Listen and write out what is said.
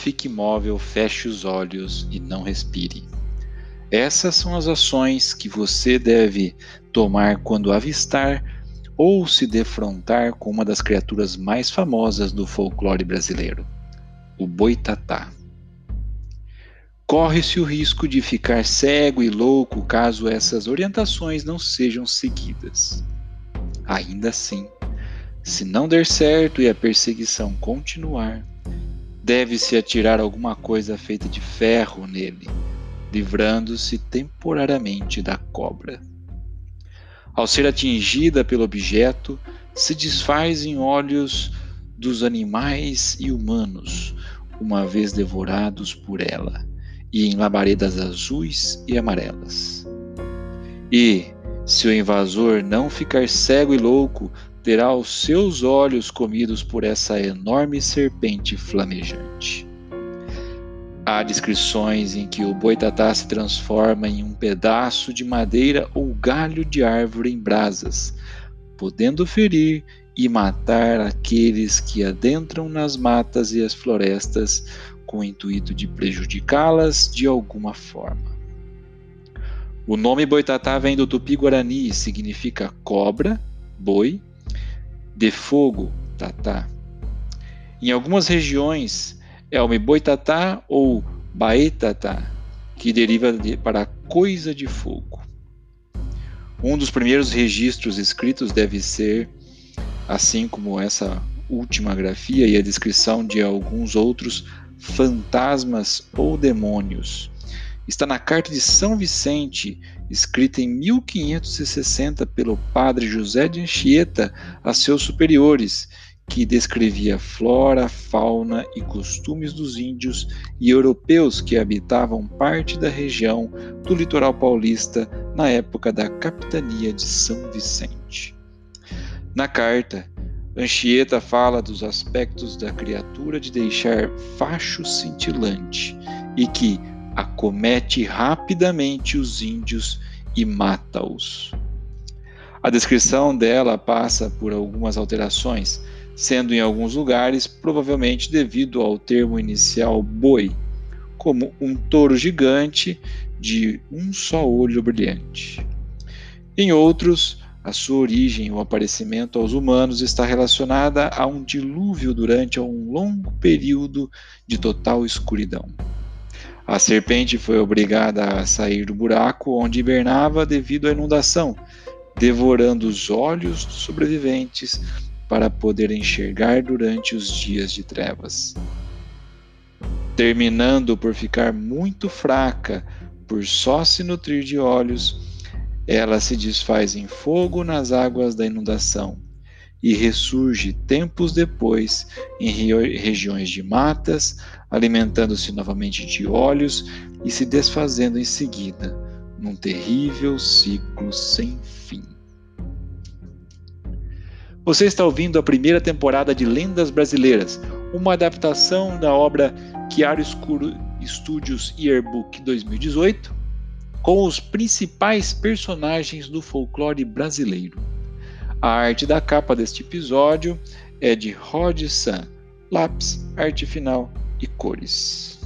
fique imóvel, feche os olhos e não respire. Essas são as ações que você deve tomar quando avistar ou se defrontar com uma das criaturas mais famosas do folclore brasileiro, o boitatá. Corre-se o risco de ficar cego e louco caso essas orientações não sejam seguidas. Ainda assim, se não der certo e a perseguição continuar, deve-se atirar alguma coisa feita de ferro nele, livrando-se temporariamente da cobra. Ao ser atingida pelo objeto, se desfaz em olhos dos animais e humanos, uma vez devorados por ela, e em labaredas azuis e amarelas. E, se o invasor não ficar cego e louco, terá os seus olhos comidos por essa enorme serpente flamejante. Há descrições em que o boitatá se transforma em um pedaço de madeira ou galho de árvore em brasas, podendo ferir e matar aqueles que adentram nas matas e as florestas com o intuito de prejudicá-las de alguma forma. O nome boitatá vem do tupi-guarani e significa cobra, boi, de fogo, tatá. Em algumas regiões, é o boitatá ou baetatá, que deriva de, para coisa de fogo. Um dos primeiros registros escritos deve ser, assim como essa última grafia e a descrição de alguns outros fantasmas ou demônios. Está na carta de São Vicente, escrita em 1560 pelo padre José de Anchieta a seus superiores, que descrevia flora, fauna e costumes dos índios e europeus que habitavam parte da região do litoral paulista na época da capitania de São Vicente. Na carta, Anchieta fala dos aspectos da criatura de deixar facho cintilante e que acomete rapidamente os índios e mata-os. A descrição dela passa por algumas alterações, sendo em alguns lugares provavelmente devido ao termo inicial boi, como um touro gigante de um só olho brilhante. Em outros, a sua origem ou aparecimento aos humanos está relacionada a um dilúvio durante um longo período de total escuridão. A serpente foi obrigada a sair do buraco onde hibernava devido à inundação, devorando os olhos dos sobreviventes para poder enxergar durante os dias de trevas. Terminando por ficar muito fraca por só se nutrir de olhos, ela se desfaz em fogo nas águas da inundação e ressurge tempos depois em regiões de matas, alimentando-se novamente de olhos e se desfazendo em seguida, num terrível ciclo sem fim. Você está ouvindo a primeira temporada de Lendas Brasileiras, uma adaptação da obra Chiaro Escuro Studios Yearbook 2018, com os principais personagens do folclore brasileiro. A arte da capa deste episódio é de Rod San, lápis, arte final e cores.